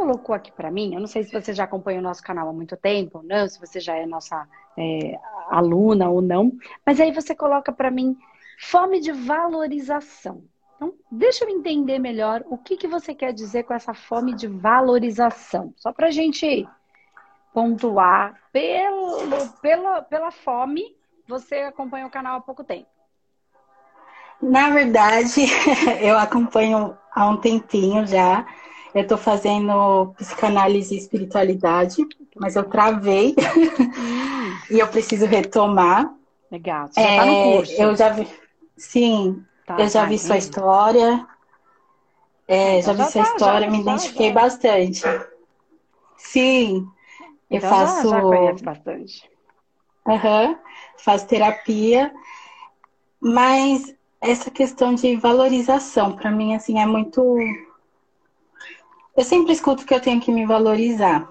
colocou aqui para mim, eu não sei se você já acompanha o nosso canal há muito tempo ou não, se você já é nossa é, aluna ou não, mas aí você coloca para mim fome de valorização. Então, deixa eu entender melhor o que, que você quer dizer com essa fome de valorização. Só para a gente pontuar pelo, pela, pela fome, você acompanha o canal há pouco tempo. Na verdade, eu acompanho há um tempinho já. Eu estou fazendo psicanálise e espiritualidade, mas eu travei hum. e eu preciso retomar. Legal. Você já tá no é, curso. Eu já vi. Sim, tá, eu já tá, vi sua história. É, então já vi sua tá, história, já, me identifiquei já. bastante. Sim, eu então faço. Já, já conhece bastante. Uhum, faço terapia, mas essa questão de valorização, para mim, assim, é muito. Eu sempre escuto que eu tenho que me valorizar.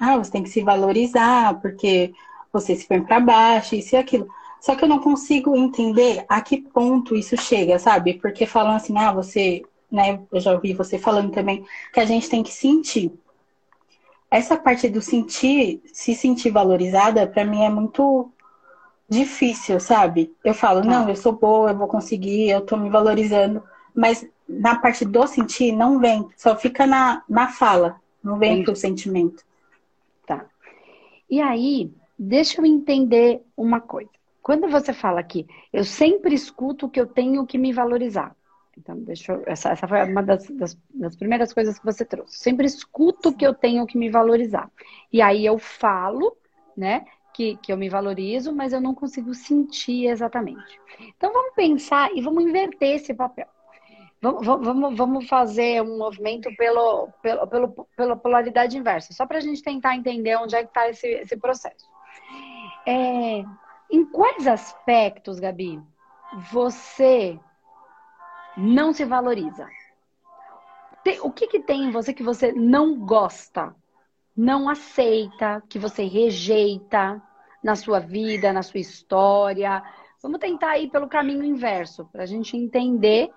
Ah, você tem que se valorizar, porque você se põe para baixo, isso e aquilo. Só que eu não consigo entender a que ponto isso chega, sabe? Porque falam assim, ah, você, né? Eu já ouvi você falando também que a gente tem que sentir. Essa parte do sentir, se sentir valorizada, para mim é muito difícil, sabe? Eu falo, tá. não, eu sou boa, eu vou conseguir, eu tô me valorizando. Mas na parte do sentir, não vem. Só fica na, na fala, não vem Entendi. pro sentimento. Tá. E aí, deixa eu entender uma coisa. Quando você fala aqui, eu sempre escuto que eu tenho que me valorizar. Então, deixa eu, essa, essa foi uma das, das, das, primeiras coisas que você trouxe. Sempre escuto que eu tenho que me valorizar. E aí eu falo, né, que, que eu me valorizo, mas eu não consigo sentir exatamente. Então vamos pensar e vamos inverter esse papel. Vamos, vamos, vamos fazer um movimento pelo, pelo, pelo, pela polaridade inversa, só para a gente tentar entender onde é que está esse, esse processo. É, em quais aspectos, Gabi, você não se valoriza? Tem, o que, que tem em você que você não gosta? não aceita, que você rejeita na sua vida, na sua história. Vamos tentar ir pelo caminho inverso, para a gente entender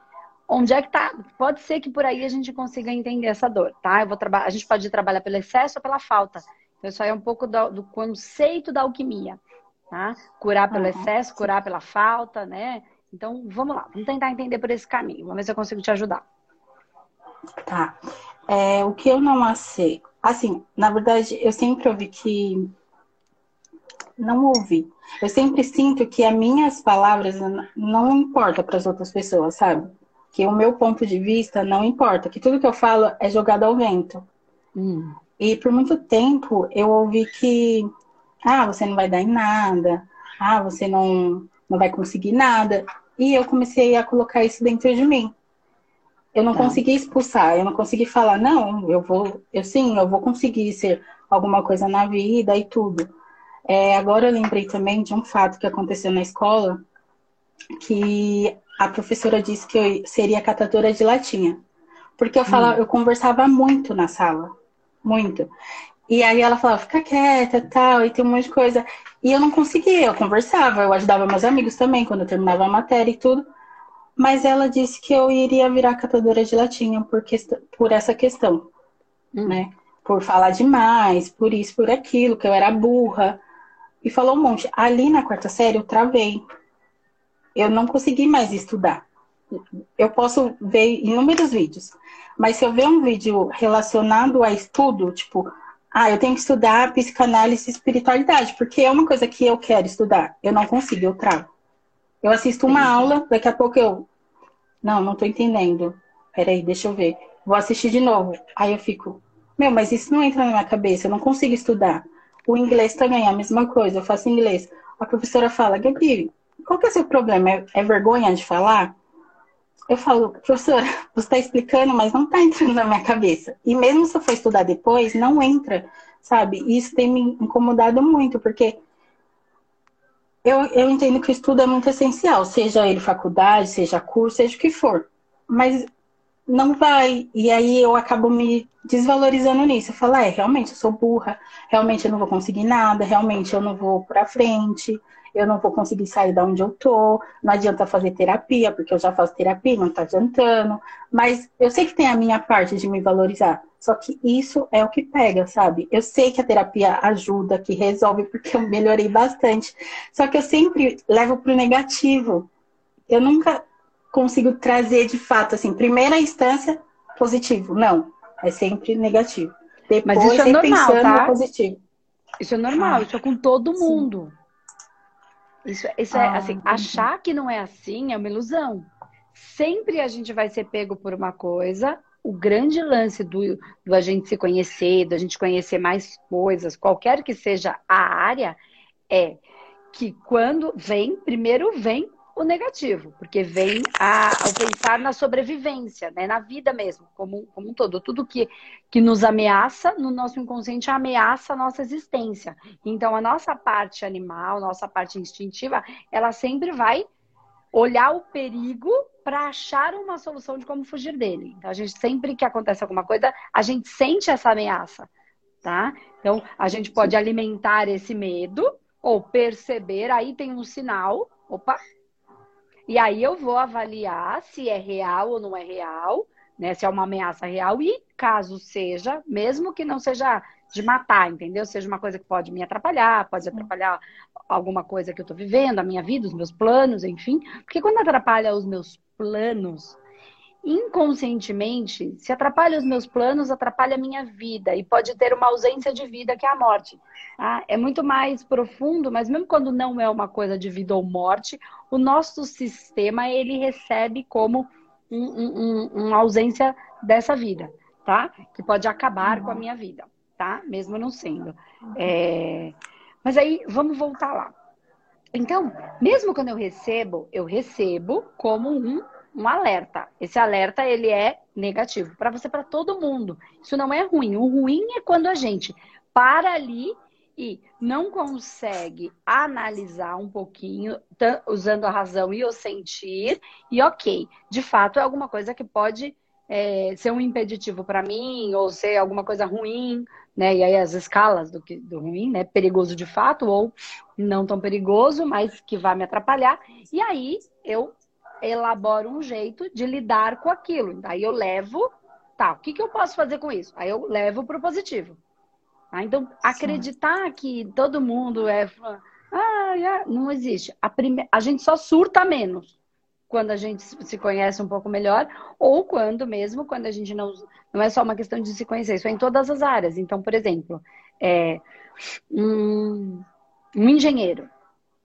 onde é que tá. Pode ser que por aí a gente consiga entender essa dor, tá? Eu vou trabalhar, a gente pode trabalhar pelo excesso ou pela falta. Então, isso aí é um pouco do, do conceito da alquimia, tá? Curar pelo uhum. excesso, curar pela falta, né? Então, vamos lá, vamos tentar entender por esse caminho. Vamos ver se eu consigo te ajudar. Tá. É, o que eu não aceito, Assim, na verdade, eu sempre ouvi que. Não ouvi. Eu sempre sinto que as minhas palavras não importam para as outras pessoas, sabe? Que o meu ponto de vista não importa, que tudo que eu falo é jogado ao vento. Hum. E por muito tempo eu ouvi que, ah, você não vai dar em nada, ah, você não, não vai conseguir nada. E eu comecei a colocar isso dentro de mim eu não tá. consegui expulsar, eu não consegui falar, não, eu vou, eu sim, eu vou conseguir ser alguma coisa na vida e tudo. É, agora eu lembrei também de um fato que aconteceu na escola, que a professora disse que eu seria catadora de latinha. Porque eu falava, hum. eu conversava muito na sala. Muito. E aí ela falava, fica quieta tal, e tem um monte de coisa. E eu não conseguia, eu conversava, eu ajudava meus amigos também quando eu terminava a matéria e tudo. Mas ela disse que eu iria virar catadora de latinha por, por essa questão, hum. né? Por falar demais, por isso, por aquilo, que eu era burra. E falou um monte. Ali na quarta série eu travei. Eu não consegui mais estudar. Eu posso ver inúmeros vídeos. Mas se eu ver um vídeo relacionado a estudo, tipo, ah, eu tenho que estudar psicanálise e espiritualidade, porque é uma coisa que eu quero estudar. Eu não consigo, eu travo. Eu assisto uma aula, daqui a pouco eu. Não, não tô entendendo. Peraí, deixa eu ver. Vou assistir de novo. Aí eu fico, meu, mas isso não entra na minha cabeça, eu não consigo estudar. O inglês também é a mesma coisa, eu faço inglês. A professora fala, Gabi, qual que é o seu problema? É, é vergonha de falar? Eu falo, professora, você está explicando, mas não está entrando na minha cabeça. E mesmo se eu for estudar depois, não entra, sabe? E isso tem me incomodado muito, porque eu, eu entendo que o estudo é muito essencial, seja ele faculdade, seja curso, seja o que for. Mas não vai. E aí eu acabo me desvalorizando nisso. Eu falo, é, realmente eu sou burra, realmente eu não vou conseguir nada, realmente eu não vou pra frente, eu não vou conseguir sair da onde eu tô, não adianta fazer terapia, porque eu já faço terapia, não tá adiantando. Mas eu sei que tem a minha parte de me valorizar. Só que isso é o que pega, sabe? Eu sei que a terapia ajuda, que resolve, porque eu melhorei bastante. Só que eu sempre levo pro negativo. Eu nunca consigo trazer de fato, assim, primeira instância, positivo. Não, é sempre negativo. Depois, Mas isso é normal, tá? positivo. Isso é normal, ah, isso é com todo mundo. Sim. Isso, isso é, ah, é assim, achar que não é assim é uma ilusão. Sempre a gente vai ser pego por uma coisa. O grande lance do, do a gente se conhecer, do a gente conhecer mais coisas, qualquer que seja a área, é que quando vem, primeiro vem o negativo, porque vem a, ao pensar na sobrevivência, né? na vida mesmo, como, como um todo. Tudo que, que nos ameaça no nosso inconsciente ameaça a nossa existência. Então, a nossa parte animal, nossa parte instintiva, ela sempre vai olhar o perigo para achar uma solução de como fugir dele. Então, a gente sempre que acontece alguma coisa, a gente sente essa ameaça, tá? Então, a gente pode alimentar esse medo ou perceber, aí tem um sinal, opa, e aí eu vou avaliar se é real ou não é real, né? Se é uma ameaça real e caso seja, mesmo que não seja de matar, entendeu? Seja uma coisa que pode me atrapalhar, pode atrapalhar alguma coisa que eu tô vivendo, a minha vida, os meus planos, enfim. Porque quando atrapalha os meus planos, inconscientemente, se atrapalha os meus planos, atrapalha a minha vida e pode ter uma ausência de vida que é a morte. Tá? É muito mais profundo, mas mesmo quando não é uma coisa de vida ou morte, o nosso sistema ele recebe como um, um, uma ausência dessa vida, tá? Que pode acabar uhum. com a minha vida, tá? Mesmo não sendo. É... Mas aí vamos voltar lá. Então, mesmo quando eu recebo, eu recebo como um um alerta. Esse alerta ele é negativo para você, para todo mundo. Isso não é ruim. O ruim é quando a gente para ali e não consegue analisar um pouquinho, usando a razão e o sentir, e ok, de fato é alguma coisa que pode é, ser um impeditivo para mim, ou ser alguma coisa ruim, né? E aí as escalas do, que, do ruim, né? Perigoso de fato, ou não tão perigoso, mas que vai me atrapalhar. E aí eu elaboro um jeito de lidar com aquilo. Aí eu levo, tá, o que, que eu posso fazer com isso? Aí eu levo para o positivo. Tá? Então, acreditar Sim. que todo mundo é. Ah, não existe. A, prime... a gente só surta menos quando a gente se conhece um pouco melhor, ou quando mesmo, quando a gente não. Não é só uma questão de se conhecer, isso é em todas as áreas. Então, por exemplo, é, um, um engenheiro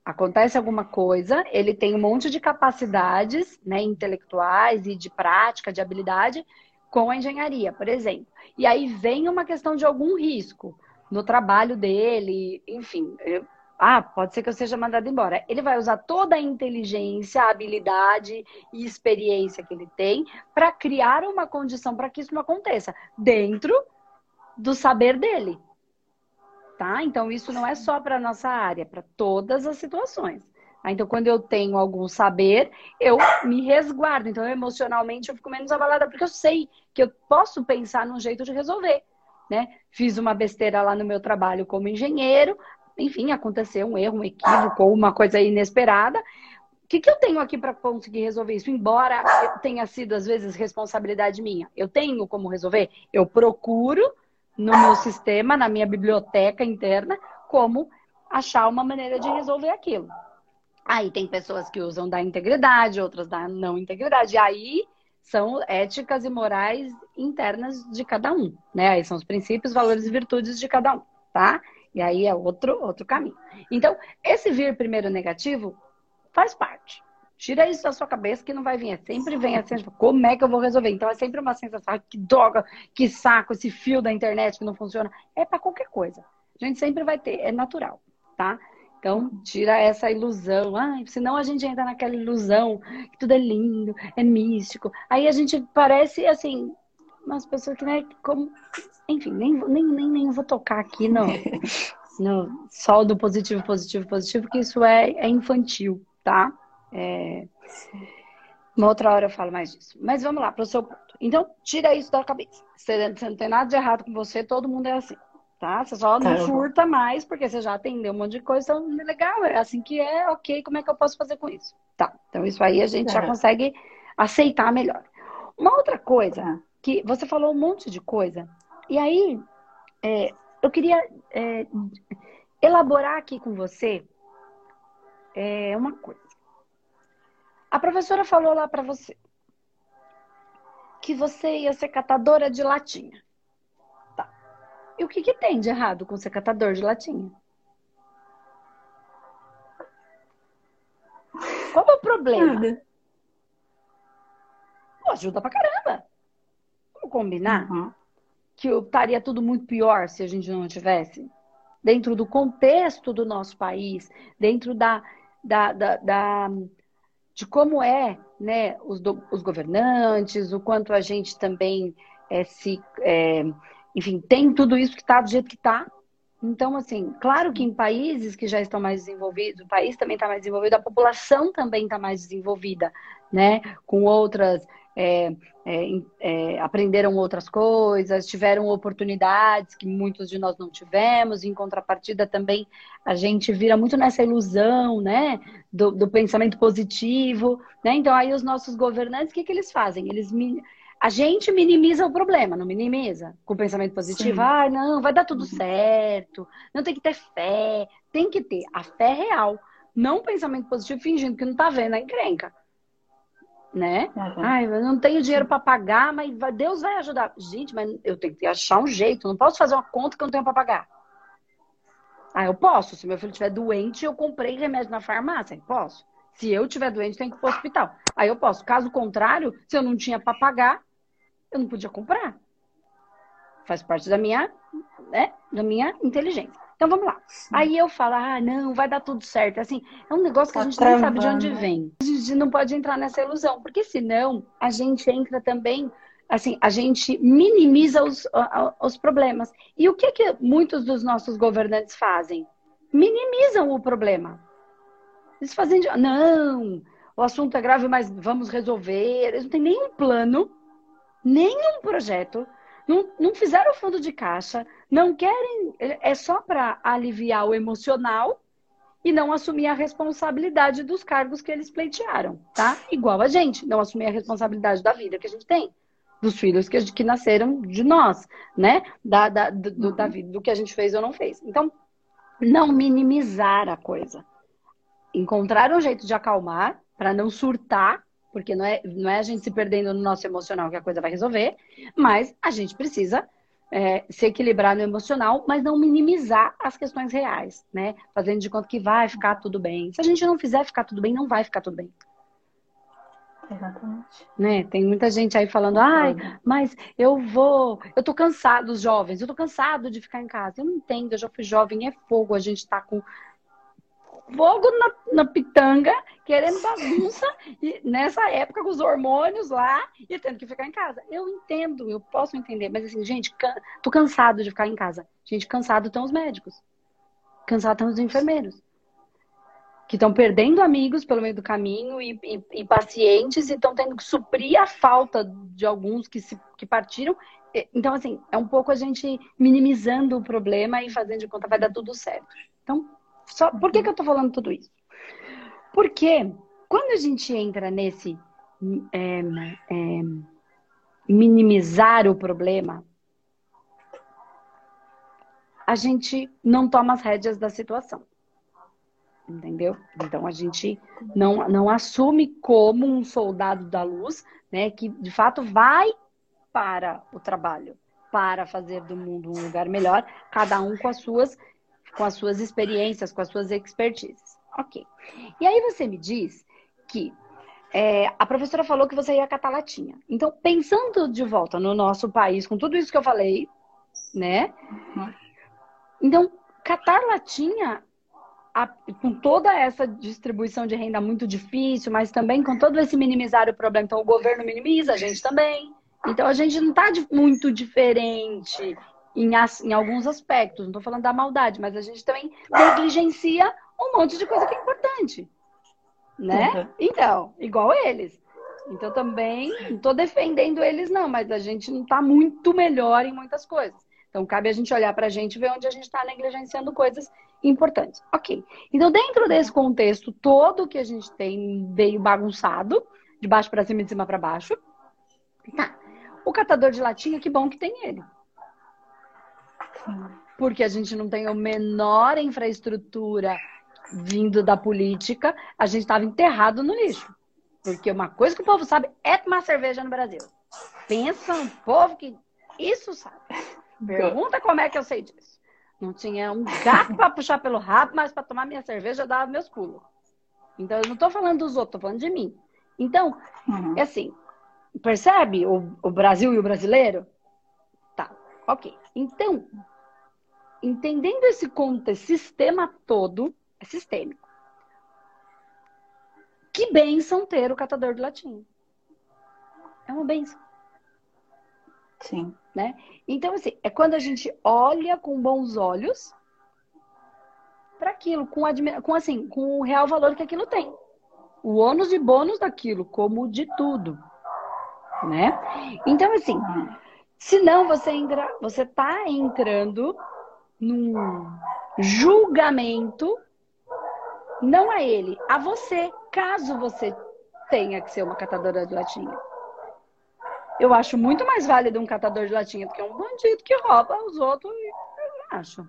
acontece alguma coisa, ele tem um monte de capacidades né, intelectuais e de prática, de habilidade com a engenharia, por exemplo. E aí vem uma questão de algum risco no trabalho dele, enfim. Eu, ah, pode ser que eu seja mandado embora. Ele vai usar toda a inteligência, habilidade e experiência que ele tem para criar uma condição para que isso não aconteça, dentro do saber dele tá? Então, isso não é só para a nossa área, é para todas as situações. Tá? Então, quando eu tenho algum saber, eu me resguardo. Então, emocionalmente, eu fico menos abalada, porque eu sei que eu posso pensar num jeito de resolver. Né? Fiz uma besteira lá no meu trabalho como engenheiro, enfim, aconteceu um erro, um equívoco ou uma coisa inesperada. O que, que eu tenho aqui para conseguir resolver isso? Embora tenha sido, às vezes, responsabilidade minha, eu tenho como resolver? Eu procuro no meu sistema, na minha biblioteca interna, como achar uma maneira de resolver aquilo. Aí tem pessoas que usam da integridade, outras da não integridade. Aí são éticas e morais internas de cada um, né? Aí são os princípios, valores e virtudes de cada um, tá? E aí é outro outro caminho. Então, esse vir primeiro negativo faz parte. Tira isso da sua cabeça que não vai vir. É sempre vem assim, tipo, como é que eu vou resolver? Então é sempre uma sensação, que droga, que saco, esse fio da internet que não funciona. É para qualquer coisa. A gente sempre vai ter, é natural, tá? Então, tira essa ilusão. Ah, senão a gente entra naquela ilusão que tudo é lindo, é místico. Aí a gente parece, assim, umas pessoas que, né, como... Enfim, nem, nem, nem, nem vou tocar aqui no, no sol do positivo, positivo, positivo, porque isso é, é infantil, tá? É... Uma outra hora eu falo mais disso. Mas vamos lá para o seu ponto. Então, tira isso da cabeça. Você, você não tem nada de errado com você, todo mundo é assim. Tá? Você só não tá, mais, porque você já atendeu um monte de coisa, então legal, é assim que é, ok, como é que eu posso fazer com isso? Tá, então isso aí a gente é. já consegue aceitar melhor. Uma outra coisa, tá. que você falou um monte de coisa, e aí é, eu queria é, elaborar aqui com você é, uma coisa. A professora falou lá para você que você ia ser catadora de latinha. Tá. E o que, que tem de errado com ser catador de latinha? Qual é o problema? Nada. Pô, ajuda pra caramba. Vamos combinar uhum. que estaria tudo muito pior se a gente não tivesse? Dentro do contexto do nosso país, dentro da, da, da, da de como é né, os, do, os governantes, o quanto a gente também é, se. É, enfim, tem tudo isso que está do jeito que está. Então, assim, claro que em países que já estão mais desenvolvidos, o país também está mais desenvolvido, a população também está mais desenvolvida, né? Com outras é, é, é, aprenderam outras coisas, tiveram oportunidades que muitos de nós não tivemos. Em contrapartida, também a gente vira muito nessa ilusão, né, do, do pensamento positivo, né? Então aí os nossos governantes, o que, que eles fazem? Eles a gente minimiza o problema, não minimiza com o pensamento positivo. Sim. Ah, não, vai dar tudo certo. Não tem que ter fé, tem que ter a fé real, não o pensamento positivo fingindo que não tá vendo a encrenca né? Uhum. Ai, eu não tenho dinheiro para pagar, mas Deus vai ajudar. Gente, mas eu tenho que achar um jeito. Não posso fazer uma conta que eu não tenho para pagar. Ah, eu posso. Se meu filho estiver doente, eu comprei remédio na farmácia. Posso. Se eu estiver doente, tem que ir para o hospital. Aí eu posso. Caso contrário, se eu não tinha para pagar, eu não podia comprar. Faz parte da minha, né, da minha inteligência. Então vamos lá. Aí eu falo, ah, não, vai dar tudo certo. Assim, é um negócio que tá a gente nem sabe de onde vem. A gente não pode entrar nessa ilusão, porque senão a gente entra também, assim, a gente minimiza os, os problemas. E o que que muitos dos nossos governantes fazem? Minimizam o problema. Eles fazem, de, não, o assunto é grave, mas vamos resolver. Eles não têm nenhum plano, nenhum projeto não, não fizeram fundo de caixa, não querem, é só para aliviar o emocional e não assumir a responsabilidade dos cargos que eles pleitearam, tá? Igual a gente, não assumir a responsabilidade da vida que a gente tem, dos filhos que, que nasceram de nós, né? Da, da, do, da vida, do que a gente fez ou não fez. Então, não minimizar a coisa. Encontrar um jeito de acalmar para não surtar porque não é, não é a gente se perdendo no nosso emocional que a coisa vai resolver, mas a gente precisa é, se equilibrar no emocional, mas não minimizar as questões reais, né? Fazendo de conta que vai ficar tudo bem. Se a gente não fizer ficar tudo bem, não vai ficar tudo bem. Exatamente. Né? Tem muita gente aí falando, ai, mas eu vou, eu tô cansado, os jovens, eu tô cansado de ficar em casa. Eu não entendo, eu já fui jovem, é fogo, a gente tá com fogo na, na pitanga, querendo bagunça, e nessa época com os hormônios lá e tendo que ficar em casa. Eu entendo, eu posso entender, mas assim, gente, can... tô cansado de ficar em casa. Gente, cansado estão os médicos. Cansado estão os enfermeiros. Que estão perdendo amigos pelo meio do caminho e, e, e pacientes e estão tendo que suprir a falta de alguns que, se, que partiram. Então, assim, é um pouco a gente minimizando o problema e fazendo de conta vai dar tudo certo. Então, só, por que, que eu estou falando tudo isso? Porque quando a gente entra nesse é, é, minimizar o problema, a gente não toma as rédeas da situação. Entendeu? Então a gente não, não assume como um soldado da luz, né, que de fato vai para o trabalho, para fazer do mundo um lugar melhor, cada um com as suas com as suas experiências, com as suas expertises. Ok. E aí você me diz que é, a professora falou que você ia catar latinha. Então, pensando de volta no nosso país, com tudo isso que eu falei, né? Então, catar latinha, a, com toda essa distribuição de renda muito difícil, mas também com todo esse minimizar o problema, então o governo minimiza, a gente também. Então, a gente não está muito diferente em, em alguns aspectos. Não estou falando da maldade, mas a gente também negligencia um monte de coisa que é importante. Né? Uhum. Então, igual eles. Então também não estou defendendo eles, não, mas a gente não está muito melhor em muitas coisas. Então cabe a gente olhar para a gente e ver onde a gente está negligenciando coisas importantes. Ok. Então, dentro desse contexto todo que a gente tem meio bagunçado, de baixo para cima e de cima para baixo, tá. O catador de latinha, que bom que tem ele. Porque a gente não tem a menor infraestrutura vindo da política, a gente estava enterrado no lixo. Porque uma coisa que o povo sabe é tomar cerveja no Brasil. Pensa um povo que isso sabe. Pergunta como é que eu sei disso. Não tinha um gato para puxar pelo rabo, mas para tomar minha cerveja eu dava meus pulos. Então eu não estou falando dos outros, estou falando de mim. Então, uhum. é assim, percebe o, o Brasil e o brasileiro? Ok. Então, entendendo esse contexto, sistema todo, é sistêmico. Que bênção ter o catador de latinha. É uma bênção. Sim. Né? Então, assim, é quando a gente olha com bons olhos para aquilo, com, com, assim, com o real valor que aquilo tem. O ônus e bônus daquilo, como de tudo. Né? Então, assim, se não você entra, você tá entrando num julgamento não a ele, a você, caso você tenha que ser uma catadora de latinha. Eu acho muito mais válido um catador de latinha do que um bandido que rouba os outros. Eu acho.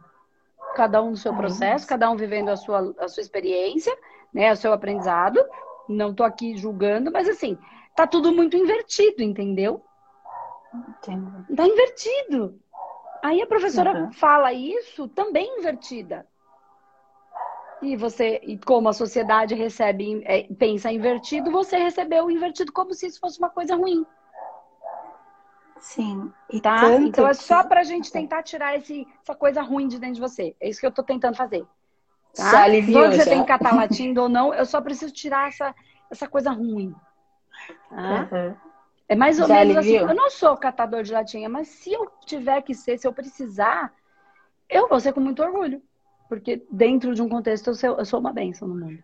Cada um no seu processo, cada um vivendo a sua, a sua experiência, né, o seu aprendizado. Não tô aqui julgando, mas assim, tá tudo muito invertido, entendeu? Entendo. Tá invertido. Aí a professora uhum. fala isso também invertida. E você, e como a sociedade recebe, é, pensa invertido, você recebeu invertido como se isso fosse uma coisa ruim. Sim. E tá? Então é só pra gente tentar tirar esse, essa coisa ruim de dentro de você. É isso que eu tô tentando fazer. Tá? Só aliviou, você já. tem catalatindo ou não, eu só preciso tirar essa, essa coisa ruim. Tá? Uhum. É mais ou já menos assim, aliviou. assim. Eu não sou catador de latinha, mas se eu tiver que ser, se eu precisar, eu vou ser com muito orgulho. Porque dentro de um contexto eu sou, eu sou uma bênção no mundo.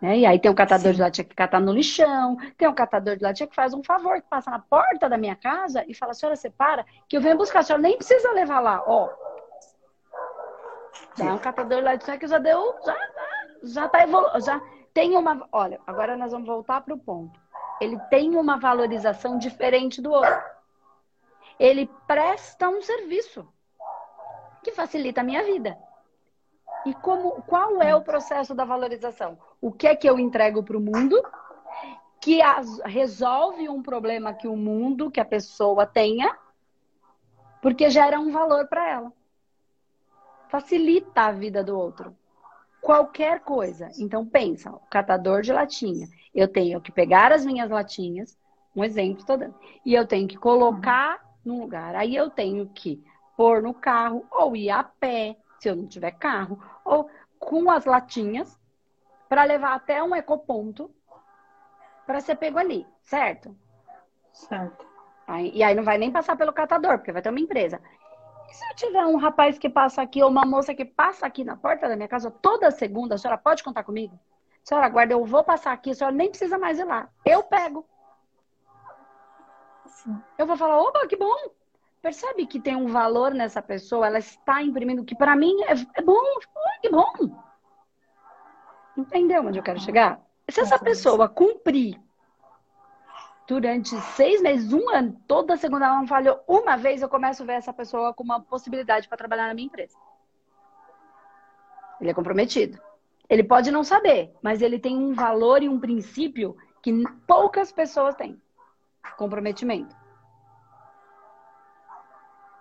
Né? E aí tem um catador Sim. de latinha que cata no lixão, tem um catador de latinha que faz um favor, que passa na porta da minha casa e fala, senhora, você para, que eu venho buscar, a senhora nem precisa levar lá, ó. Já é um catador de latinha que já deu, já, já tá evoluindo, já tem uma, olha, agora nós vamos voltar para o ponto. Ele tem uma valorização diferente do outro. Ele presta um serviço que facilita a minha vida. E como, qual é o processo da valorização? O que é que eu entrego para o mundo que as, resolve um problema que o mundo, que a pessoa tenha, porque gera um valor para ela. Facilita a vida do outro. Qualquer coisa. Então pensa, o catador de latinha. Eu tenho que pegar as minhas latinhas, um exemplo estou dando, e eu tenho que colocar num lugar. Aí eu tenho que pôr no carro ou ir a pé, se eu não tiver carro, ou com as latinhas para levar até um ecoponto para ser pego ali, certo? Certo. Aí, e aí não vai nem passar pelo catador, porque vai ter uma empresa. E se eu tiver um rapaz que passa aqui, ou uma moça que passa aqui na porta da minha casa toda segunda, a senhora pode contar comigo? Senhora guarda, eu vou passar aqui, a senhora nem precisa mais ir lá. Eu pego. Sim. Eu vou falar, opa, que bom. Percebe que tem um valor nessa pessoa, ela está imprimindo, que para mim é, é bom, que bom. Entendeu onde eu quero chegar? Se essa pessoa cumprir durante seis meses, um ano, toda segunda ela não falhou uma vez, eu começo a ver essa pessoa com uma possibilidade para trabalhar na minha empresa. Ele é comprometido. Ele pode não saber, mas ele tem um valor e um princípio que poucas pessoas têm. Comprometimento.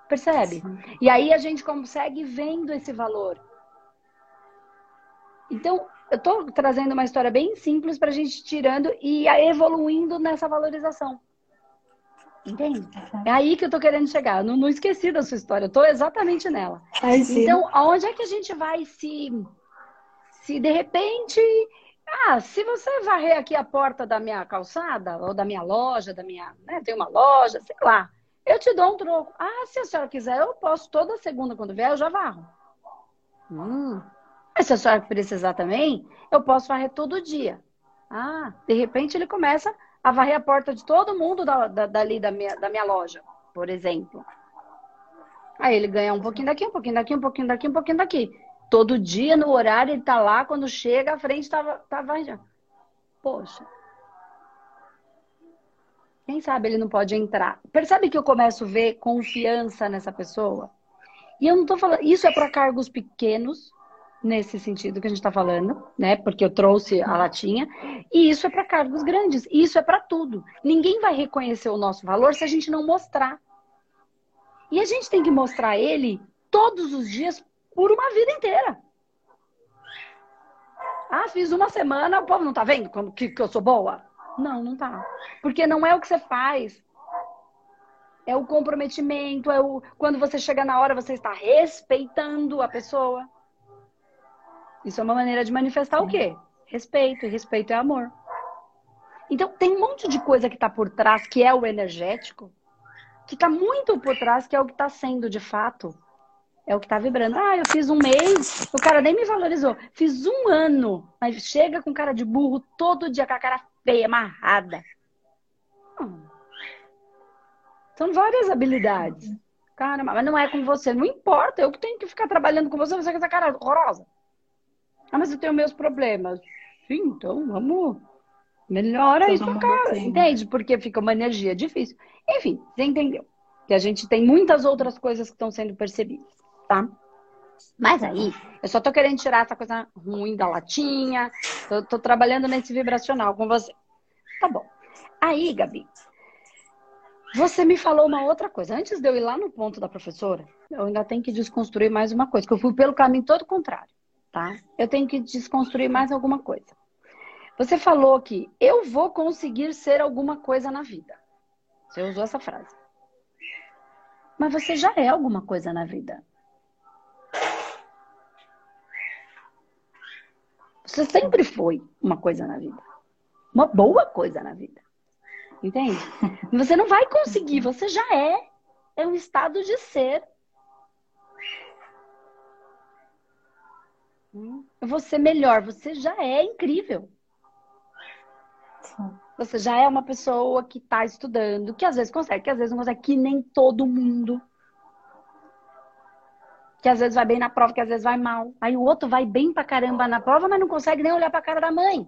Percebe? E aí a gente consegue vendo esse valor. Então, eu estou trazendo uma história bem simples para a gente tirando e evoluindo nessa valorização. Entende? É aí que eu estou querendo chegar. não, não, esqueci da sua história, eu estou exatamente nela. Ai, então, aonde é que a gente vai se. Se de repente. Ah, se você varrer aqui a porta da minha calçada, ou da minha loja, da minha. Né, tem uma loja, sei lá. Eu te dou um troco. Ah, se a senhora quiser, eu posso toda segunda, quando vier, eu já varro. Hum. Mas se a senhora precisar também, eu posso varrer todo dia. Ah, de repente ele começa a varrer a porta de todo mundo da, da, dali da minha, da minha loja, por exemplo. Aí ele ganha um pouquinho daqui, um pouquinho daqui, um pouquinho daqui, um pouquinho daqui. Todo dia, no horário, ele tá lá, quando chega, a frente tava, tava varrendo. Poxa. Quem sabe ele não pode entrar. Percebe que eu começo a ver confiança nessa pessoa? E eu não tô falando. Isso é para cargos pequenos, nesse sentido que a gente está falando, né? Porque eu trouxe a latinha. E isso é para cargos grandes. Isso é para tudo. Ninguém vai reconhecer o nosso valor se a gente não mostrar. E a gente tem que mostrar ele todos os dias por uma vida inteira. Ah, fiz uma semana, o povo não tá vendo como que, que eu sou boa? Não, não tá. Porque não é o que você faz. É o comprometimento, é o quando você chega na hora, você está respeitando a pessoa. Isso é uma maneira de manifestar o quê? Respeito, e respeito é amor. Então, tem um monte de coisa que está por trás, que é o energético, que está muito por trás, que é o que está sendo de fato. É o que está vibrando. Ah, eu fiz um mês, o cara nem me valorizou. Fiz um ano, mas chega com cara de burro todo dia, com a cara feia, amarrada. Hum. São várias habilidades. Cara, mas não é com você. Não importa, eu que tenho que ficar trabalhando com você, você com essa cara horrorosa. Ah, mas eu tenho meus problemas. Sim, então vamos. Melhora isso, cara. Assim. Entende? Porque fica uma energia difícil. Enfim, você entendeu? Que a gente tem muitas outras coisas que estão sendo percebidas, tá? Mas aí, eu só tô querendo tirar essa coisa ruim da latinha. Tô, tô trabalhando nesse vibracional com você. Tá bom. Aí, Gabi, você me falou uma outra coisa. Antes de eu ir lá no ponto da professora, eu ainda tenho que desconstruir mais uma coisa, que eu fui pelo caminho todo contrário tá? Eu tenho que desconstruir mais alguma coisa. Você falou que eu vou conseguir ser alguma coisa na vida. Você usou essa frase. Mas você já é alguma coisa na vida. Você sempre foi uma coisa na vida. Uma boa coisa na vida. Entende? Você não vai conseguir, você já é. É um estado de ser. Você melhor, você já é incrível. Você já é uma pessoa que está estudando, que às vezes consegue, que às vezes não consegue, que nem todo mundo. Que às vezes vai bem na prova, que às vezes vai mal. Aí o outro vai bem pra caramba na prova, mas não consegue nem olhar pra cara da mãe.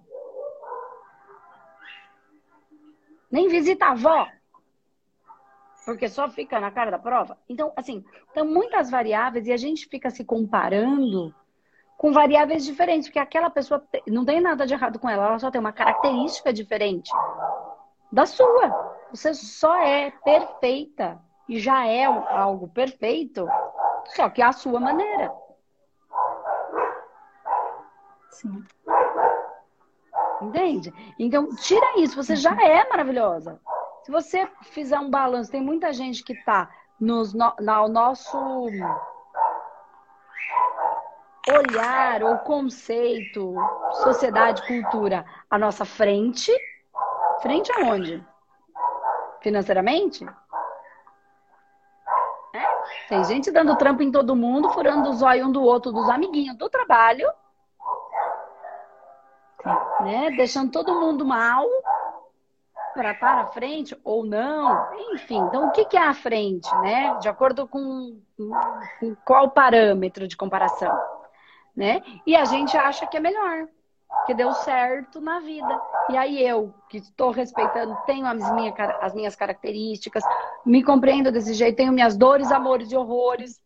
Nem visita a avó. Porque só fica na cara da prova. Então, assim, tem muitas variáveis e a gente fica se comparando com variáveis diferentes, porque aquela pessoa não tem nada de errado com ela, ela só tem uma característica diferente da sua. Você só é perfeita e já é algo perfeito, só que é a sua maneira. Sim. Entende? Então, tira isso, você já é maravilhosa. Se você fizer um balanço, tem muita gente que está no, no nosso olhar ou conceito, sociedade, cultura, à nossa frente. Frente aonde? Financeiramente? Tem gente dando trampo em todo mundo, furando o zóio um do outro, dos amiguinhos do trabalho. Né? Deixando todo mundo mal para para frente ou não. Enfim, então o que, que é a frente, né? De acordo com, com qual parâmetro de comparação? né? E a gente acha que é melhor, que deu certo na vida. E aí eu, que estou respeitando, tenho as minhas, as minhas características, me compreendo desse jeito, tenho minhas dores, amores e horrores.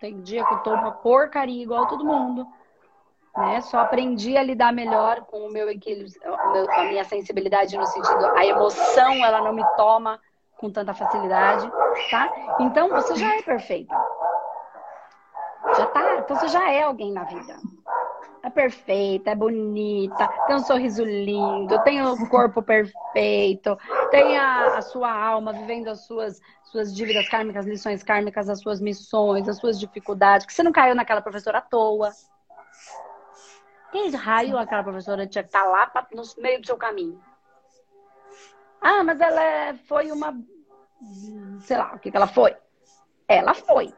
Tem dia que eu tô uma porcaria igual todo mundo. Né? Só aprendi a lidar melhor com o meu equilíbrio, a minha sensibilidade no sentido, a emoção ela não me toma com tanta facilidade, tá? Então você já é perfeita. Já tá, então você já é alguém na vida. É perfeita, é bonita, tem um sorriso lindo, tem o corpo perfeito, tem a, a sua alma vivendo as suas, suas dívidas kármicas, lições kármicas, as suas missões, as suas dificuldades, que você não caiu naquela professora à toa. Quem raio aquela professora tinha que estar tá lá pra, no meio do seu caminho? Ah, mas ela é, foi uma. Sei lá, o que, que ela foi? Ela foi.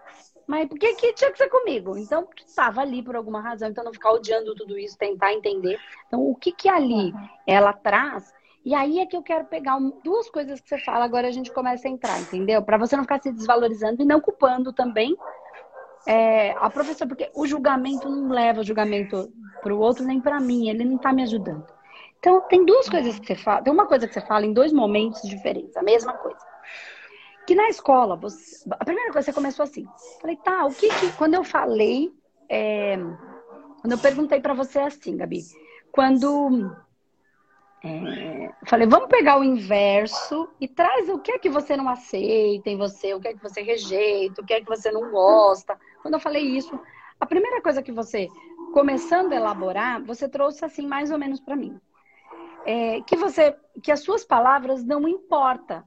Mas por que, tinha que ser comigo? Então, estava ali por alguma razão. Então, não ficar odiando tudo isso, tentar entender. Então, o que que ali ela traz E aí é que eu quero pegar duas coisas que você fala, agora a gente começa a entrar, entendeu? Para você não ficar se desvalorizando e não culpando também é, a professora, porque o julgamento não leva o julgamento para o outro nem para mim, ele não está me ajudando. Então, tem duas coisas que você fala, tem uma coisa que você fala em dois momentos diferentes, a mesma coisa. Que na escola, você, a primeira coisa você começou assim. Falei, tá, o que que. Quando eu falei. É, quando eu perguntei para você assim, Gabi, quando. É, falei, vamos pegar o inverso e traz o que é que você não aceita em você, o que é que você rejeita, o que é que você não gosta. Quando eu falei isso, a primeira coisa que você, começando a elaborar, você trouxe assim mais ou menos para mim. É, que você, que as suas palavras não importam.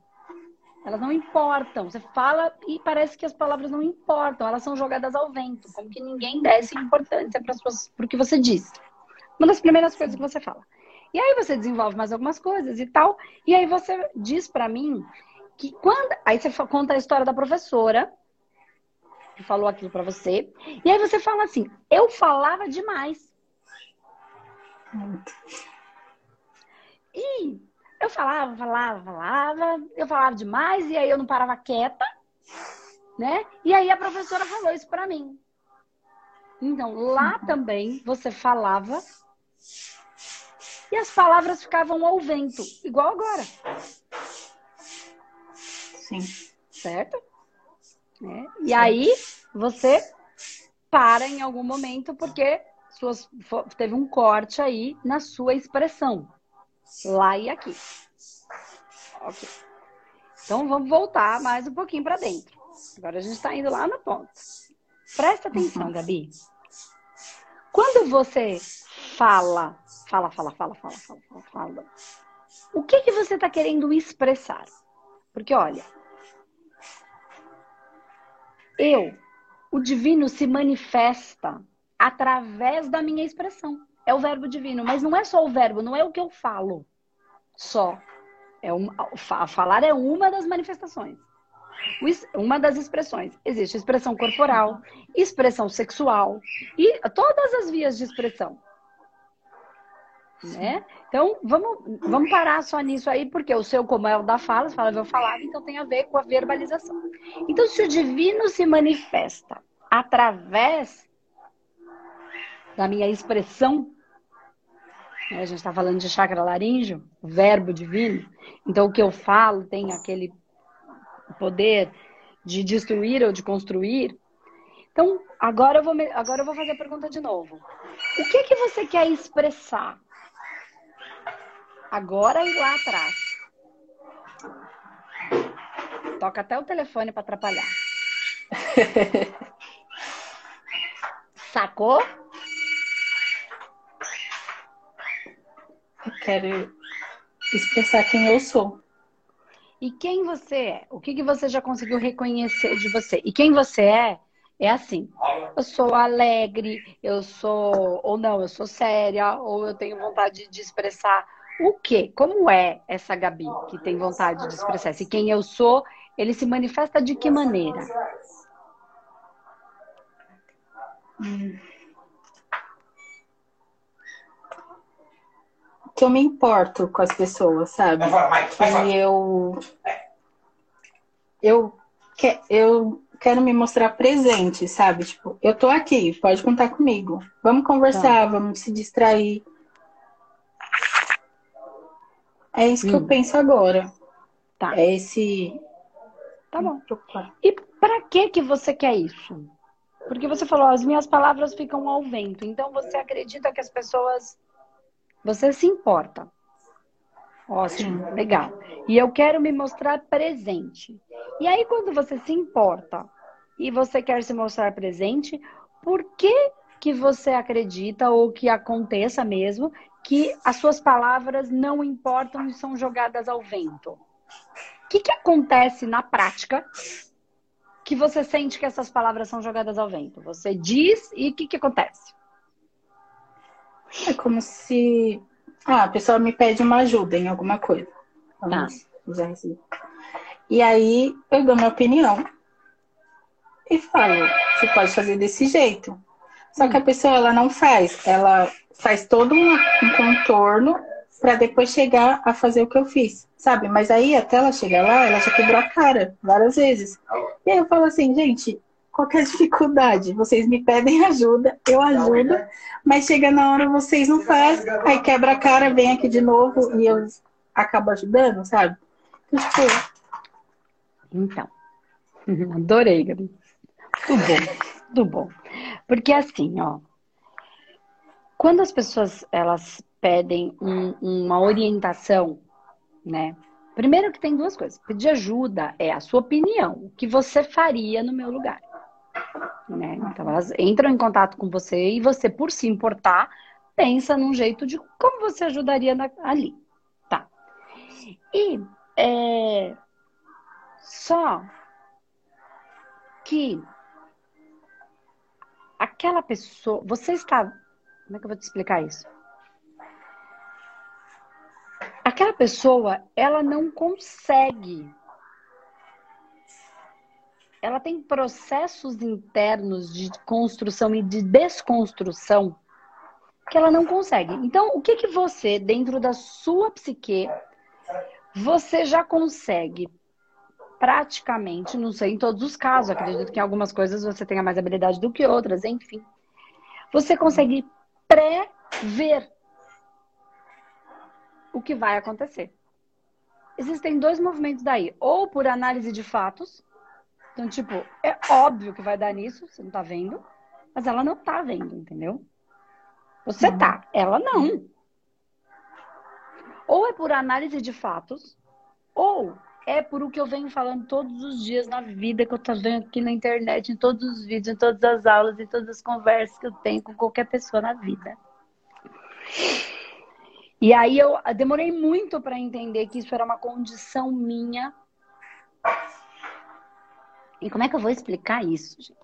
Elas não importam. Você fala e parece que as palavras não importam. Elas são jogadas ao vento, como que ninguém desse importância para o que você diz. Uma das primeiras coisas que você fala. E aí você desenvolve mais algumas coisas e tal. E aí você diz para mim que quando. Aí você conta a história da professora que falou aquilo para você. E aí você fala assim: eu falava demais. E eu falava, falava, falava, eu falava demais e aí eu não parava quieta, né? E aí a professora falou isso para mim. Então, lá uhum. também você falava e as palavras ficavam ao vento, igual agora. Sim. Certo? É. E Sim. aí você para em algum momento porque suas, teve um corte aí na sua expressão lá e aqui. Ok. Então vamos voltar mais um pouquinho para dentro. Agora a gente está indo lá na ponta. Presta atenção, uhum. Gabi. Quando você fala, fala, fala, fala, fala, fala, fala, fala o que, que você está querendo expressar? Porque olha, eu, o divino se manifesta através da minha expressão é o verbo divino, mas não é só o verbo, não é o que eu falo só. É uma, falar é uma das manifestações. Uma das expressões. Existe expressão corporal, expressão sexual e todas as vias de expressão. Né? Então, vamos, vamos parar só nisso aí, porque o seu, como é o da fala, fala, eu falar, então tem a ver com a verbalização. Então, se o divino se manifesta através da minha expressão né? A gente está falando de chakra laríngeo, verbo divino. Então, o que eu falo tem aquele poder de destruir ou de construir. Então, agora eu vou, agora eu vou fazer a pergunta de novo. O que que você quer expressar? Agora e lá atrás. Toca até o telefone para atrapalhar. Sacou? Eu quero expressar quem eu sou. E quem você é? O que, que você já conseguiu reconhecer de você? E quem você é, é assim. Eu sou alegre, eu sou. Ou não, eu sou séria, ou eu tenho vontade de expressar o quê? Como é essa Gabi que tem vontade de expressar? Se quem eu sou, ele se manifesta de que maneira? Hum. Que eu me importo com as pessoas, sabe? Vai vai, vai. E eu. Eu, que, eu quero me mostrar presente, sabe? Tipo, eu tô aqui, pode contar comigo. Vamos conversar, tá. vamos se distrair. É isso hum. que eu hum. penso agora. Tá. É esse. Tá bom. E para que que você quer isso? Porque você falou, as minhas palavras ficam ao vento. Então você acredita que as pessoas você se importa. Ótimo, legal. E eu quero me mostrar presente. E aí, quando você se importa e você quer se mostrar presente, por que, que você acredita, ou que aconteça mesmo, que as suas palavras não importam e são jogadas ao vento? O que, que acontece na prática que você sente que essas palavras são jogadas ao vento? Você diz e o que, que acontece? É como se ah, a pessoa me pede uma ajuda em alguma coisa. Tá. Assim. E aí eu dou minha opinião e falo, você pode fazer desse jeito. Só que a pessoa ela não faz, ela faz todo um, um contorno para depois chegar a fazer o que eu fiz, sabe? Mas aí até ela chegar lá, ela já quebrou a cara várias vezes. E aí eu falo assim, gente, qualquer dificuldade, vocês me pedem ajuda, eu ajudo, mas chega na hora vocês não fazem, aí quebra a cara, vem aqui de novo e eu acabo ajudando, sabe? Então, adorei, Gabi. Tudo bom, tudo bom. Porque assim, ó, quando as pessoas elas pedem um, uma orientação, né? Primeiro que tem duas coisas. Pedir ajuda é a sua opinião, o que você faria no meu lugar. Né? Então elas entram em contato com você e você, por se importar, pensa num jeito de como você ajudaria na, ali. Tá. E é, só que aquela pessoa. Você está. Como é que eu vou te explicar isso? Aquela pessoa, ela não consegue ela tem processos internos de construção e de desconstrução que ela não consegue. Então, o que que você, dentro da sua psique, você já consegue praticamente, não sei em todos os casos, acredito que em algumas coisas você tenha mais habilidade do que outras, enfim. Você consegue prever o que vai acontecer. Existem dois movimentos daí, ou por análise de fatos, então, tipo, é óbvio que vai dar nisso, você não tá vendo, mas ela não tá vendo, entendeu? Você uhum. tá, ela não. Ou é por análise de fatos, ou é por o que eu venho falando todos os dias na vida, que eu tô vendo aqui na internet, em todos os vídeos, em todas as aulas, em todas as conversas que eu tenho com qualquer pessoa na vida. E aí eu demorei muito para entender que isso era uma condição minha e como é que eu vou explicar isso, gente?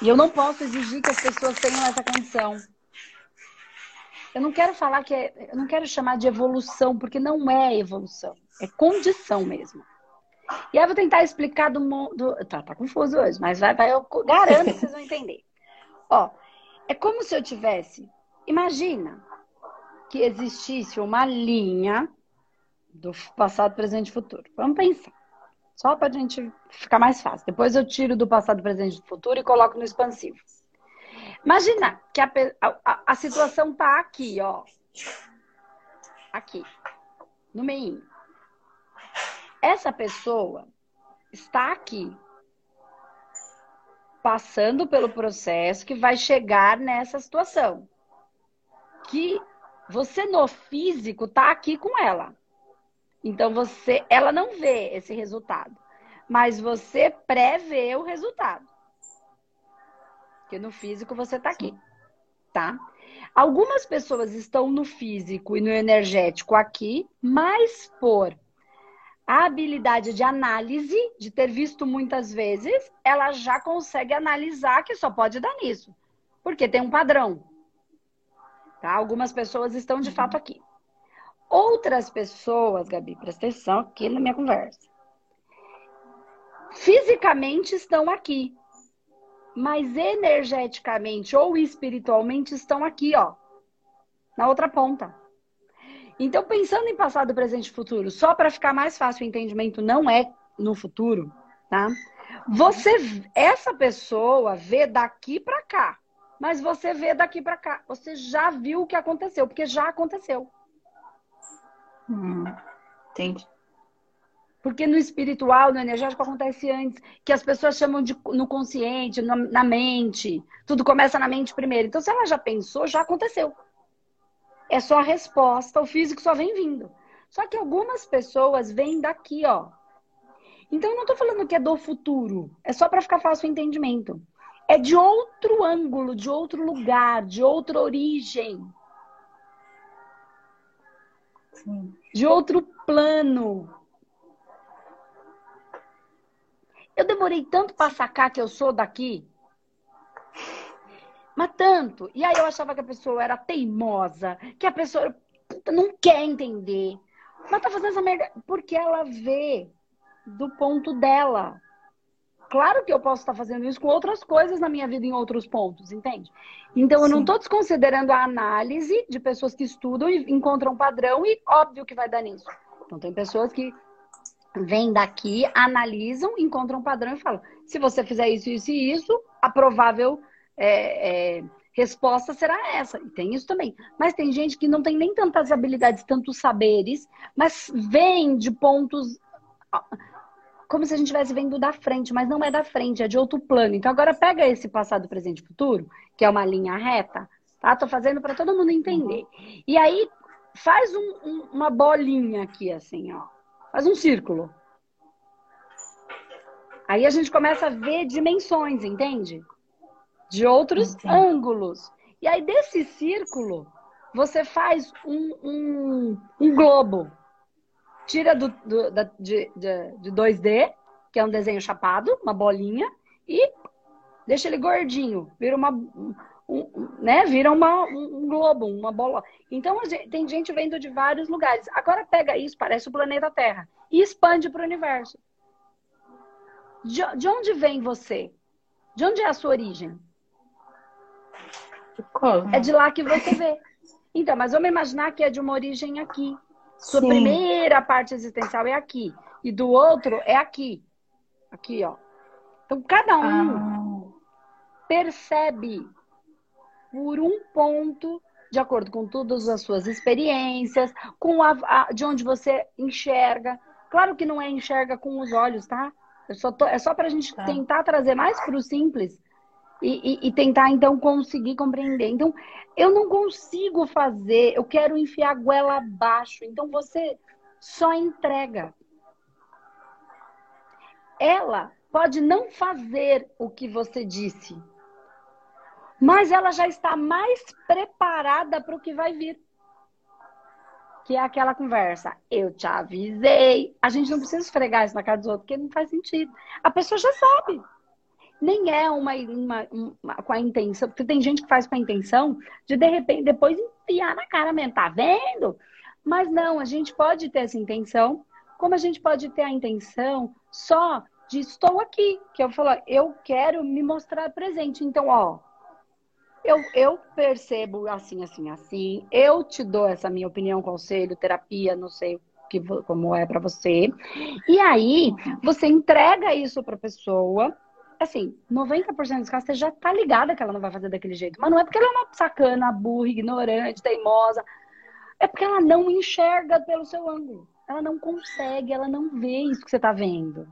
E eu não posso exigir que as pessoas tenham essa condição. Eu não quero falar que é, eu não quero chamar de evolução, porque não é evolução, é condição mesmo. E aí eu vou tentar explicar do mundo. Tá, tá confuso hoje, mas vai, vai, eu garanto que vocês vão entender. Ó, é como se eu tivesse. Imagina que existisse uma linha do passado, presente e futuro. Vamos pensar. Só para a gente ficar mais fácil. Depois eu tiro do passado, presente e futuro e coloco no expansivo. Imagina que a, a, a situação tá aqui, ó. Aqui. No meio. Essa pessoa está aqui. Passando pelo processo que vai chegar nessa situação. Que você no físico tá aqui com ela. Então você, ela não vê esse resultado, mas você prevê o resultado. Porque no físico você está aqui, tá? Algumas pessoas estão no físico e no energético aqui, mas por a habilidade de análise, de ter visto muitas vezes, ela já consegue analisar que só pode dar nisso. Porque tem um padrão. Tá? Algumas pessoas estão de fato aqui. Outras pessoas, Gabi, presta atenção aqui na minha conversa. Fisicamente estão aqui, mas energeticamente ou espiritualmente estão aqui, ó, na outra ponta. Então, pensando em passado, presente e futuro, só para ficar mais fácil o entendimento, não é no futuro, tá? Você, essa pessoa vê daqui para cá, mas você vê daqui para cá. Você já viu o que aconteceu, porque já aconteceu. Hum, entendi. Porque no espiritual, no energético, acontece antes, que as pessoas chamam de no consciente, no, na mente. Tudo começa na mente primeiro. Então, se ela já pensou, já aconteceu. É só a resposta, o físico só vem vindo. Só que algumas pessoas vêm daqui, ó. Então, eu não tô falando que é do futuro. É só para ficar fácil o entendimento. É de outro ângulo, de outro lugar, de outra origem de outro plano. Eu demorei tanto para sacar que eu sou daqui. Mas tanto. E aí eu achava que a pessoa era teimosa, que a pessoa puta, não quer entender. Mas tá fazendo essa merda porque ela vê do ponto dela. Claro que eu posso estar fazendo isso com outras coisas na minha vida em outros pontos, entende? Então eu Sim. não estou desconsiderando a análise de pessoas que estudam e encontram padrão e óbvio que vai dar nisso. Então tem pessoas que vêm daqui, analisam, encontram padrão e falam: se você fizer isso, isso e isso, a provável é, é, resposta será essa. E tem isso também. Mas tem gente que não tem nem tantas habilidades, tantos saberes, mas vem de pontos como se a gente estivesse vendo da frente, mas não é da frente, é de outro plano. Então agora pega esse passado, presente e futuro, que é uma linha reta, tá? Tô fazendo para todo mundo entender. Uhum. E aí faz um, um, uma bolinha aqui assim, ó. Faz um círculo. Aí a gente começa a ver dimensões, entende? De outros Entendi. ângulos. E aí desse círculo você faz um, um, um globo tira do, do da, de, de, de 2D, que é um desenho chapado, uma bolinha, e deixa ele gordinho, vira uma. Um, né? Vira uma, um globo, uma bola. Então tem gente vendo de vários lugares. Agora pega isso, parece o planeta Terra, e expande para o universo. De, de onde vem você? De onde é a sua origem? É de lá que você vê. Então, mas vamos imaginar que é de uma origem aqui. Sua Sim. primeira parte existencial é aqui. E do outro é aqui. Aqui, ó. Então, cada um ah. percebe por um ponto, de acordo com todas as suas experiências, com a, a, de onde você enxerga. Claro que não é enxerga com os olhos, tá? Só tô, é só para a gente tá. tentar trazer mais para o simples e, e, tentar então conseguir compreender. Então, eu não consigo fazer, eu quero enfiar a goela abaixo. Então, você só entrega. Ela pode não fazer o que você disse, mas ela já está mais preparada para o que vai vir. Que é aquela conversa. Eu te avisei. A gente não precisa esfregar isso na cara dos outros, porque não faz sentido. A pessoa já sabe nem é uma, uma, uma, com a intenção, porque tem gente que faz com a intenção de de repente depois enfiar na cara mesmo, tá vendo? Mas não, a gente pode ter essa intenção, como a gente pode ter a intenção só de estou aqui, que eu falo, eu quero me mostrar presente. Então, ó, eu, eu percebo assim, assim, assim, eu te dou essa minha opinião, conselho, terapia, não sei que, como é para você. E aí, você entrega isso para a pessoa assim, 90% dos casos você já tá ligada que ela não vai fazer daquele jeito. Mas não é porque ela é uma sacana, burra, ignorante, teimosa. É porque ela não enxerga pelo seu ângulo. Ela não consegue, ela não vê isso que você tá vendo.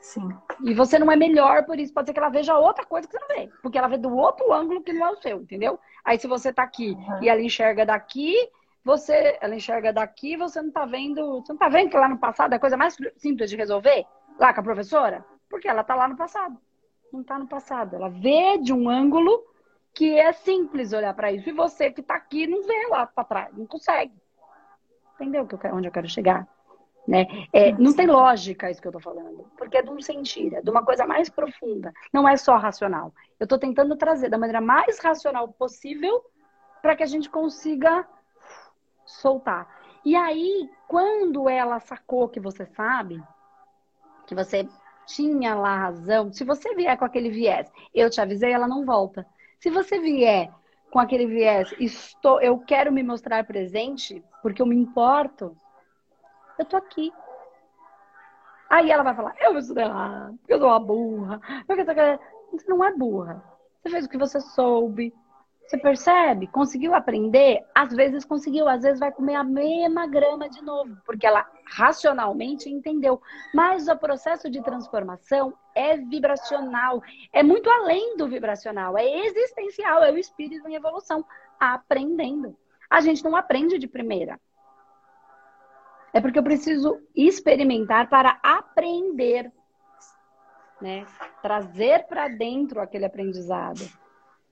Sim. E você não é melhor por isso. Pode ser que ela veja outra coisa que você não vê. Porque ela vê do outro ângulo que não é o seu, entendeu? Aí se você tá aqui uhum. e ela enxerga daqui, você, ela enxerga daqui, você não tá vendo. Você não tá vendo que lá no passado é a coisa mais simples de resolver? Lá com a professora? Porque ela está lá no passado. Não está no passado. Ela vê de um ângulo que é simples olhar para isso. E você que está aqui não vê lá para trás, não consegue. Entendeu onde eu quero chegar? Né? É, não tem lógica isso que eu estou falando, porque é de um sentir, é de uma coisa mais profunda, não é só racional. Eu estou tentando trazer da maneira mais racional possível para que a gente consiga soltar. E aí, quando ela sacou que você sabe, que você tinha lá razão, se você vier com aquele viés, eu te avisei, ela não volta. Se você vier com aquele viés, estou, eu quero me mostrar presente, porque eu me importo, eu tô aqui. Aí ela vai falar, eu estou errado, eu sou uma burra. Você não é burra. Você fez o que você soube, você percebe? Conseguiu aprender? Às vezes conseguiu, às vezes vai comer a mesma grama de novo, porque ela racionalmente entendeu. Mas o processo de transformação é vibracional, é muito além do vibracional, é existencial, é o espírito em evolução, aprendendo. A gente não aprende de primeira. É porque eu preciso experimentar para aprender, né? Trazer para dentro aquele aprendizado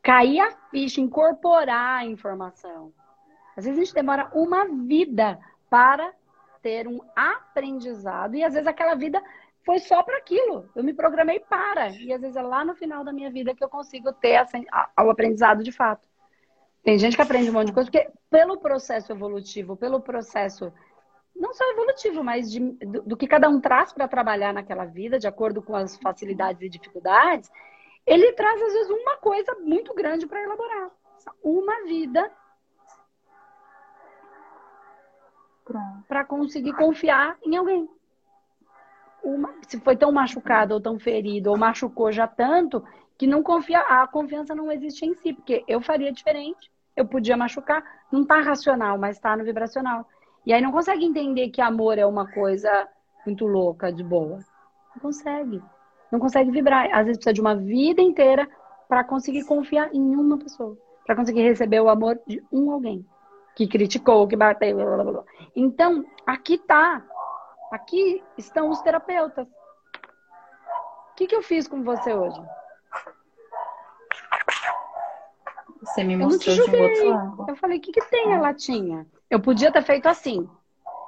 cair a ficha, incorporar a informação. Às vezes a gente demora uma vida para ter um aprendizado e às vezes aquela vida foi só para aquilo. Eu me programei para e às vezes é lá no final da minha vida que eu consigo ter o aprendizado de fato. Tem gente que aprende um monte de coisa porque pelo processo evolutivo, pelo processo não só evolutivo, mas de, do, do, que cada um traz para trabalhar naquela vida, de acordo com as facilidades e dificuldades, ele traz às vezes uma coisa muito grande para elaborar. Uma vida para conseguir confiar em alguém. Uma, se foi tão machucado ou tão ferido ou machucou já tanto que não confia, a confiança não existe em si, porque eu faria diferente, eu podia machucar, não está racional, mas está no vibracional. E aí não consegue entender que amor é uma coisa muito louca, de boa. Não consegue. Não consegue vibrar. Às vezes precisa de uma vida inteira para conseguir confiar em uma pessoa, para conseguir receber o amor de um alguém que criticou, que bateu, blá, blá, blá. Então, aqui tá. Aqui estão os terapeutas. O que, que eu fiz com você hoje? Você me mostrou de um outro lado. Eu falei, o que, que tem a latinha? Eu podia ter feito assim.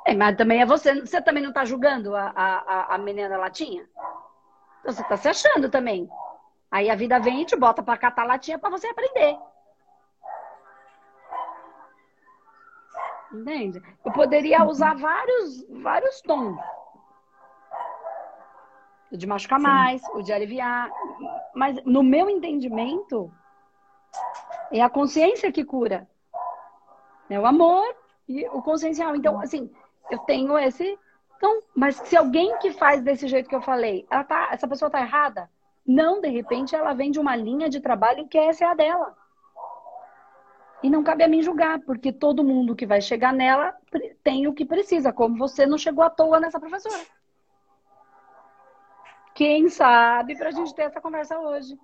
É, mas também é você. Você também não está julgando a, a, a menina da latinha? Você está se achando também. Aí a vida vem e te bota para catar a latinha para você aprender. Entende? Eu poderia usar vários, vários tons. O de machucar Sim. mais, o de aliviar. Mas no meu entendimento, é a consciência que cura. É o amor e o consciencial. Então, assim, eu tenho esse. Então, mas se alguém que faz desse jeito que eu falei, ela tá, essa pessoa tá errada? Não, de repente ela vem de uma linha de trabalho que essa é a dela. E não cabe a mim julgar, porque todo mundo que vai chegar nela tem o que precisa, como você não chegou à toa nessa professora. Quem sabe para a gente ter essa conversa hoje?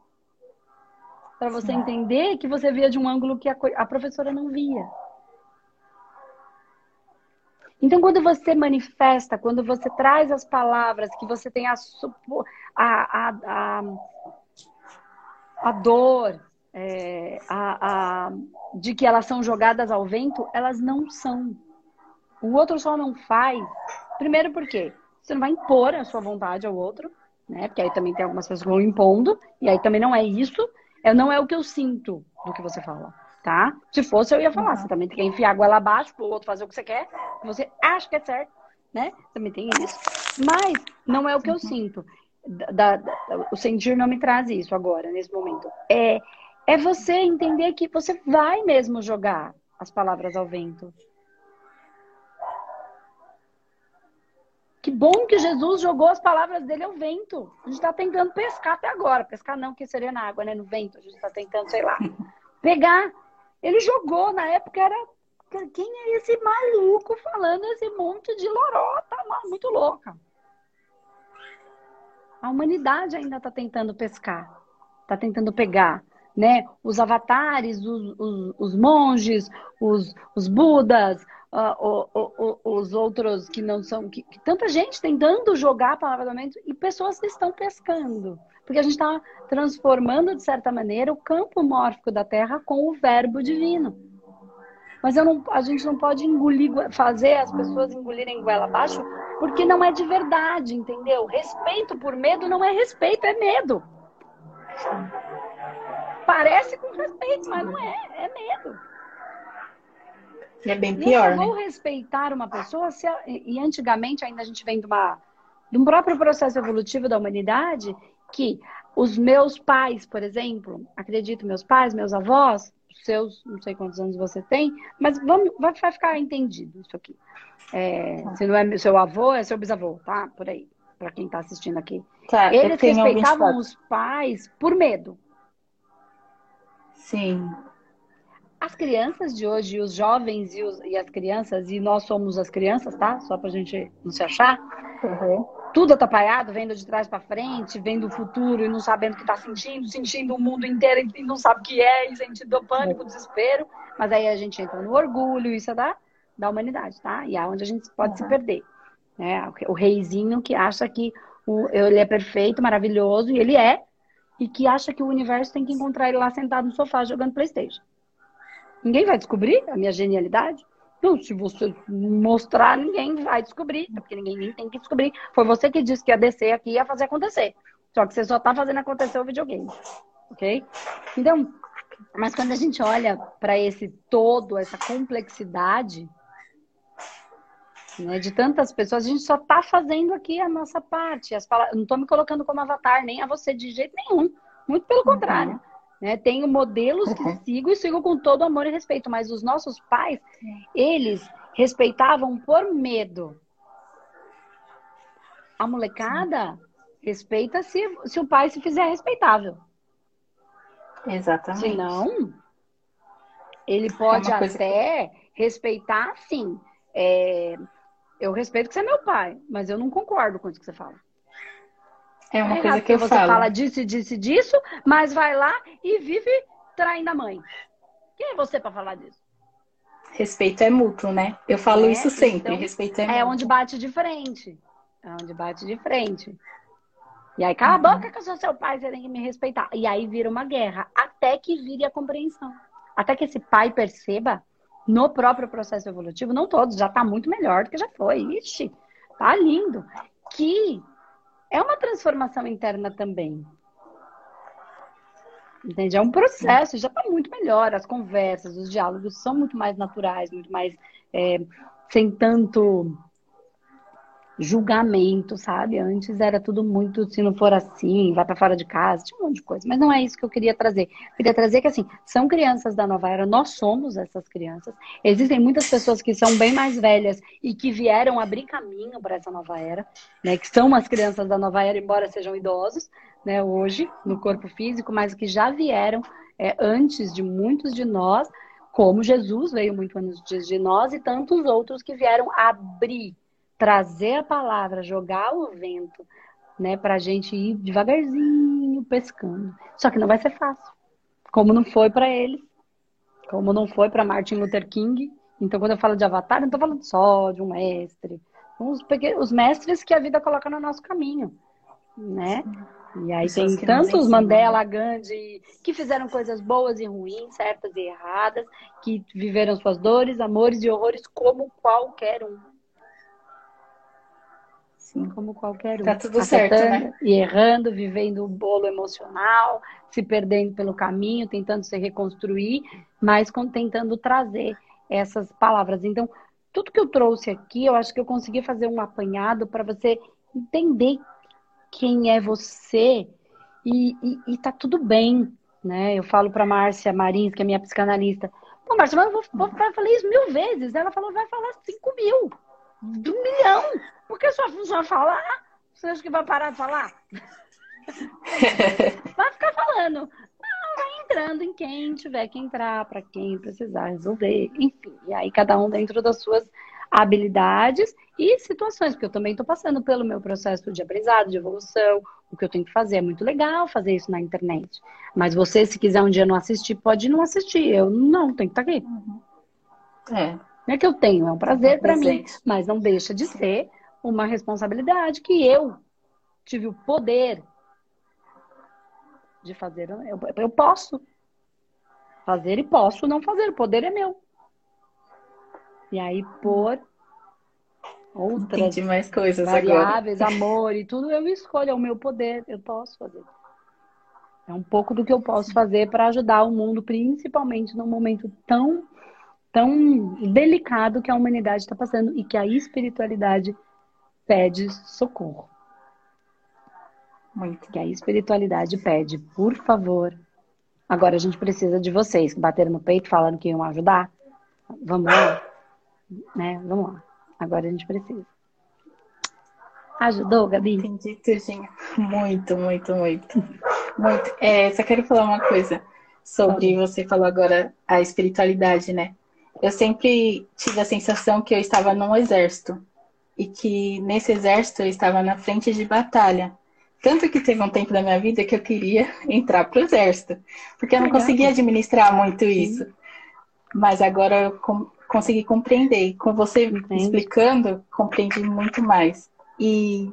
Para você entender que você via de um ângulo que a, a professora não via. Então, quando você manifesta, quando você traz as palavras, que você tem a, a, a, a dor, é, a, a, de que elas são jogadas ao vento, elas não são. O outro só não faz. Primeiro, porque você não vai impor a sua vontade ao outro, né? Porque aí também tem algumas pessoas que vão impondo, e aí também não é isso. É, não é o que eu sinto do que você fala, tá? Se fosse, eu ia falar. Você também tem que enfiar a goela abaixo pro outro fazer o que você quer, que você acha que é certo, né? Também tem isso. Mas não é o que eu sinto. Da, da, o sentir não me traz isso agora, nesse momento. É, é você entender que você vai mesmo jogar as palavras ao vento. Que bom que Jesus jogou as palavras dele ao vento. A gente está tentando pescar até agora. Pescar não, que seria na água, né? No vento. A gente está tentando, sei lá, pegar. Ele jogou, na época era. Quem é esse maluco falando esse monte de lorota? Muito louca. A humanidade ainda está tentando pescar. Está tentando pegar né? Os avatares, os, os, os monges, os, os budas, uh, os outros que não são. Que, que, tanta gente tentando jogar a palavra do aumento e pessoas estão pescando. Porque a gente está transformando, de certa maneira, o campo mórfico da Terra com o verbo divino. Mas não, a gente não pode engolir, fazer as pessoas engolirem goela abaixo, porque não é de verdade, entendeu? Respeito por medo não é respeito, é medo. Parece com respeito, mas não é, é medo. É bem pior. Eu vou né? respeitar uma pessoa se, e antigamente ainda a gente vem de, uma, de um próprio processo evolutivo da humanidade que os meus pais, por exemplo, acredito meus pais, meus avós, seus, não sei quantos anos você tem, mas vamos, vai, vai ficar entendido isso aqui. É, se não é seu avô, é seu bisavô, tá? Por aí, para quem está assistindo aqui. Tá, Eles respeitavam os pais por medo. Sim. As crianças de hoje, os jovens e, os, e, as crianças, e nós somos as crianças, tá? Só pra gente não se achar. Uhum. Tudo atrapalhado, vendo de trás para frente, vendo o futuro e não sabendo o que tá sentindo, sentindo o mundo inteiro e não sabe o que é, e sentindo pânico, desespero. Mas aí a gente entra no orgulho, isso é da, da humanidade, tá? E é onde a gente pode uhum. se perder. Né? O reizinho que acha que o, ele é perfeito, maravilhoso, e ele é, e que acha que o universo tem que encontrar ele lá sentado no sofá jogando Playstation. Ninguém vai descobrir a minha genialidade? Não, se você mostrar, ninguém vai descobrir, porque ninguém tem que descobrir. Foi você que disse que ia descer aqui e ia fazer acontecer. Só que você só está fazendo acontecer o videogame. Ok? Então, mas quando a gente olha para esse todo, essa complexidade, né, de tantas pessoas, a gente só está fazendo aqui a nossa parte. As palavras, não estou me colocando como avatar, nem a você de jeito nenhum. Muito pelo uhum. Né? Tenho modelos uhum. que sigo e sigo com todo amor e respeito, mas os nossos pais, eles respeitavam por medo. A molecada respeita se, se o pai se fizer respeitável. Exatamente. Se não, ele é pode é até que... respeitar, sim. É... Eu respeito que você é meu pai, mas eu não concordo com isso que você fala. É uma é coisa que eu você falo. fala disso, disso, disso, mas vai lá e vive traindo a mãe. Quem é você para falar disso? Respeito é mútuo, né? Eu falo é, isso sempre. Então, respeito é, é mútuo. É onde bate de frente. É onde bate de frente. E aí, cala a boca que eu sou seu pai, você tem que me respeitar. E aí vira uma guerra, até que vire a compreensão. Até que esse pai perceba, no próprio processo evolutivo, não todos, já está muito melhor do que já foi. Ixi, tá lindo. Que é uma transformação interna também. Entende? É um processo, já está muito melhor. As conversas, os diálogos são muito mais naturais, muito mais é, sem tanto julgamento, sabe? Antes era tudo muito, se não for assim, vai para fora de casa, tinha um monte de coisa. Mas não é isso que eu queria trazer. Eu queria trazer que, assim, são crianças da nova era, nós somos essas crianças. Existem muitas pessoas que são bem mais velhas e que vieram abrir caminho para essa nova era, né? Que são as crianças da nova era, embora sejam idosos, né? Hoje, no corpo físico, mas que já vieram é, antes de muitos de nós, como Jesus veio muito antes de nós e tantos outros que vieram abrir trazer a palavra, jogar o vento, né, para a gente ir devagarzinho pescando. Só que não vai ser fácil, como não foi para eles, como não foi para Martin Luther King. Então, quando eu falo de avatar, não estou falando só de um mestre, os, os mestres que a vida coloca no nosso caminho, né? E aí tem tantos Mandela, Gandhi, que fizeram coisas boas e ruins, certas e erradas, que viveram suas dores, amores e horrores como qualquer um assim como qualquer um. Tá tudo certo, né? E errando, vivendo o bolo emocional, se perdendo pelo caminho, tentando se reconstruir, mas tentando trazer essas palavras. Então, tudo que eu trouxe aqui, eu acho que eu consegui fazer um apanhado para você entender quem é você e, e, e, tá tudo bem, né? Eu falo para Márcia Marins, que é minha psicanalista, pô, Márcia, mas eu vou, vou, vou falar isso mil vezes. Ela falou, vai falar cinco mil, um milhão. Porque sua função é falar. Você acha que vai parar de falar? vai ficar falando. Não, vai entrando em quem tiver que entrar, para quem precisar resolver, enfim. E aí cada um dentro das suas habilidades e situações, porque eu também estou passando pelo meu processo de aprendizado, de evolução, o que eu tenho que fazer. É muito legal fazer isso na internet. Mas você, se quiser um dia não assistir, pode não assistir. Eu não, tenho que estar tá aqui. É. Não é que eu tenho, é um prazer para mim, mas não deixa de ser uma responsabilidade que eu tive o poder de fazer. Eu, eu posso fazer e posso não fazer. O poder é meu. E aí, por outras Entendi mais coisas variáveis, agora. amor e tudo, eu escolho. É o meu poder. Eu posso fazer. É um pouco do que eu posso fazer para ajudar o mundo, principalmente num momento tão, tão delicado que a humanidade está passando e que a espiritualidade pede socorro. Muito. Que a espiritualidade pede, por favor. Agora a gente precisa de vocês que bateram no peito falando que iam ajudar. Vamos lá? Né? Vamos lá. Agora a gente precisa. Ajudou, Gabi? Entendi, Tudinho. Muito, muito, muito. Muito. É, só quero falar uma coisa sobre você falou agora a espiritualidade, né? Eu sempre tive a sensação que eu estava num exército e que nesse exército eu estava na frente de batalha. Tanto que teve um tempo da minha vida que eu queria entrar para o exército, porque eu não conseguia administrar muito isso. Mas agora eu com, consegui compreender. Com você Entendi. explicando, compreendi muito mais. E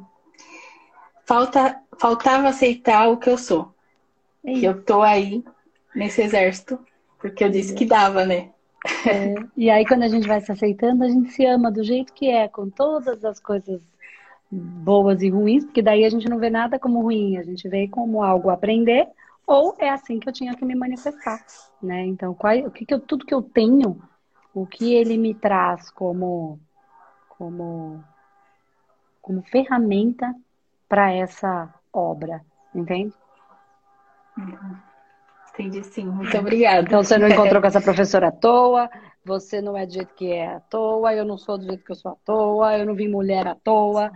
falta, faltava aceitar o que eu sou. Que eu tô aí nesse exército, porque eu disse que dava, né? É, e aí, quando a gente vai se aceitando, a gente se ama do jeito que é, com todas as coisas boas e ruins, porque daí a gente não vê nada como ruim, a gente vê como algo a aprender, ou é assim que eu tinha que me manifestar, né? Então, qual, o que, que eu, tudo que eu tenho, o que ele me traz como como, como ferramenta para essa obra, entende? Entendi sim, muito obrigada. Então você não encontrou com essa professora à toa, você não é do jeito que é à toa, eu não sou do jeito que eu sou à toa, eu não vi mulher à toa.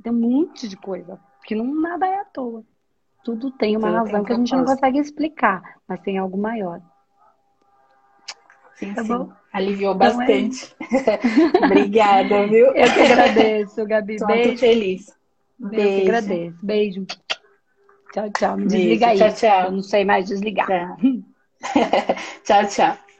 Tem um monte de coisa, que não nada é à toa. Tudo tem uma Tudo razão tem que a gente não consegue explicar, mas tem algo maior. Sim, tá sim. Bom? Aliviou então é bastante. É Obrigada, viu? Eu que agradeço, Gabi. Tô Beijo. feliz. Beijo. Eu que agradeço. Beijo. Tchau, tchau. Me desliga aí. Tchau, tchau. Eu não sei mais desligar. tchau, tchau.